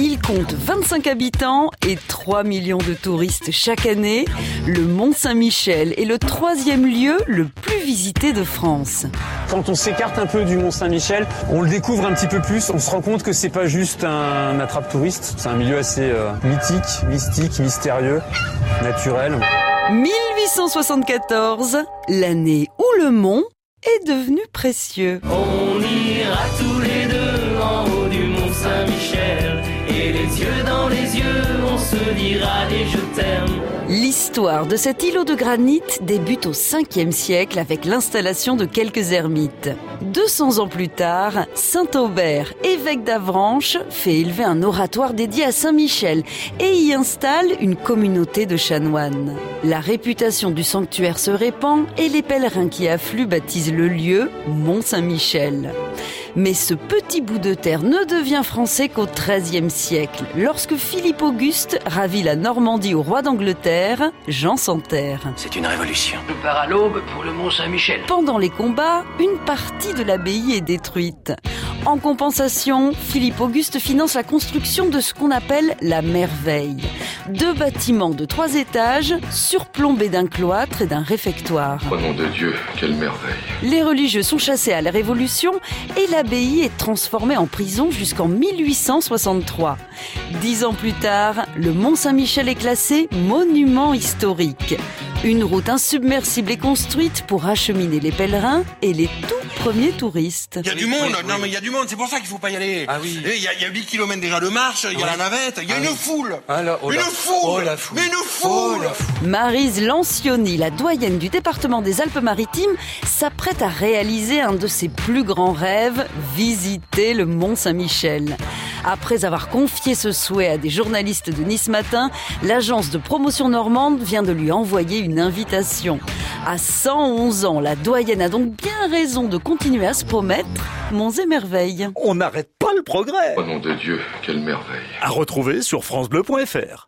Il compte 25 habitants et 3 millions de touristes chaque année. Le Mont Saint-Michel est le troisième lieu le plus visité de France. Quand on s'écarte un peu du Mont Saint-Michel, on le découvre un petit peu plus. On se rend compte que c'est pas juste un attrape-touriste. C'est un milieu assez euh, mythique, mystique, mystérieux, naturel. 1874, l'année où le mont est devenu précieux. On ira tous les deux en haut du Mont Saint-Michel les yeux, on. L'histoire de cet îlot de granit débute au 5e siècle avec l'installation de quelques ermites. 200 ans plus tard, Saint Aubert, évêque d'Avranches, fait élever un oratoire dédié à Saint-Michel et y installe une communauté de chanoines. La réputation du sanctuaire se répand et les pèlerins qui affluent baptisent le lieu Mont Saint-Michel. Mais ce petit bout de terre ne devient français qu'au XIIIe siècle, lorsque Philippe Auguste ravit la Normandie au roi d'Angleterre, Jean Santerre. C'est une révolution. Je pars à l'aube pour le Mont Saint-Michel. Pendant les combats, une partie de l'abbaye est détruite. En compensation, Philippe Auguste finance la construction de ce qu'on appelle la merveille. Deux bâtiments de trois étages surplombés d'un cloître et d'un réfectoire. Au nom de Dieu, quelle merveille. Les religieux sont chassés à la Révolution et l'abbaye est transformée en prison jusqu'en 1863. Dix ans plus tard, le Mont Saint-Michel est classé monument historique. Une route insubmersible est construite pour acheminer les pèlerins et les tout premiers touristes. Il y a du monde, non mais il y a du monde, c'est pour ça qu'il faut pas y aller. Ah oui. Il y, a, il y a 8 km déjà de marche, il y a la navette, il y a Ah une oui. foule. Ah là, oh une foule. oh la foule. Mais une foule. Oh la foule. Marise Lancioni, la doyenne du département des Alpes-Maritimes, s'apprête à réaliser un de ses plus grands rêves, visiter le Mont Saint-Michel. Après avoir confié ce souhait à des journalistes de Nice Matin, l'agence de promotion normande vient de lui envoyer une invitation. À 111 ans, la doyenne a donc bien raison de continuer à se promettre monts et merveilles. On n'arrête pas le progrès. Au nom de Dieu, quelle merveille. À retrouver sur francebleu.fr.